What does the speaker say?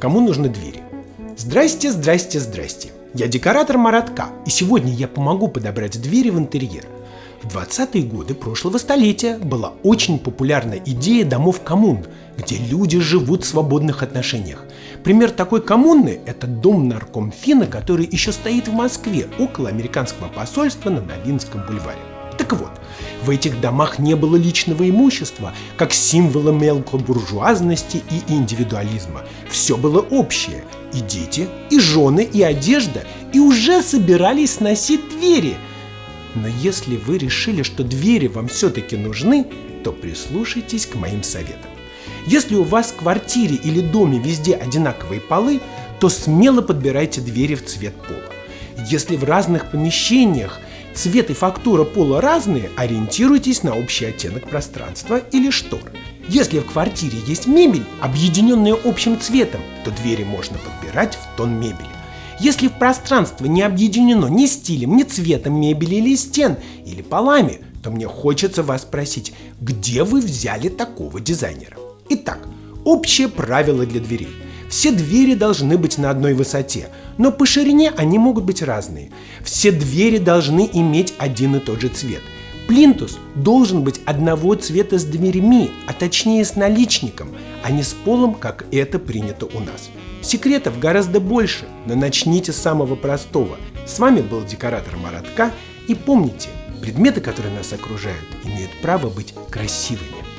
Кому нужны двери? Здрасте, здрасте, здрасте. Я декоратор Маратка, и сегодня я помогу подобрать двери в интерьер. В 20-е годы прошлого столетия была очень популярна идея домов коммун, где люди живут в свободных отношениях. Пример такой коммуны – это дом наркомфина, который еще стоит в Москве, около американского посольства на Новинском бульваре. Так вот, в этих домах не было личного имущества, как символа мелкобуржуазности и индивидуализма. Все было общее – и дети, и жены, и одежда, и уже собирались сносить двери. Но если вы решили, что двери вам все-таки нужны, то прислушайтесь к моим советам. Если у вас в квартире или доме везде одинаковые полы, то смело подбирайте двери в цвет пола. Если в разных помещениях цвет и фактура пола разные, ориентируйтесь на общий оттенок пространства или штор. Если в квартире есть мебель, объединенная общим цветом, то двери можно подбирать в тон мебели. Если в пространство не объединено ни стилем, ни цветом мебели или стен, или полами, то мне хочется вас спросить, где вы взяли такого дизайнера? Итак, общее правило для дверей. Все двери должны быть на одной высоте, но по ширине они могут быть разные. Все двери должны иметь один и тот же цвет. Плинтус должен быть одного цвета с дверьми, а точнее с наличником, а не с полом, как это принято у нас. Секретов гораздо больше, но начните с самого простого. С вами был декоратор Маратка, и помните, предметы, которые нас окружают, имеют право быть красивыми.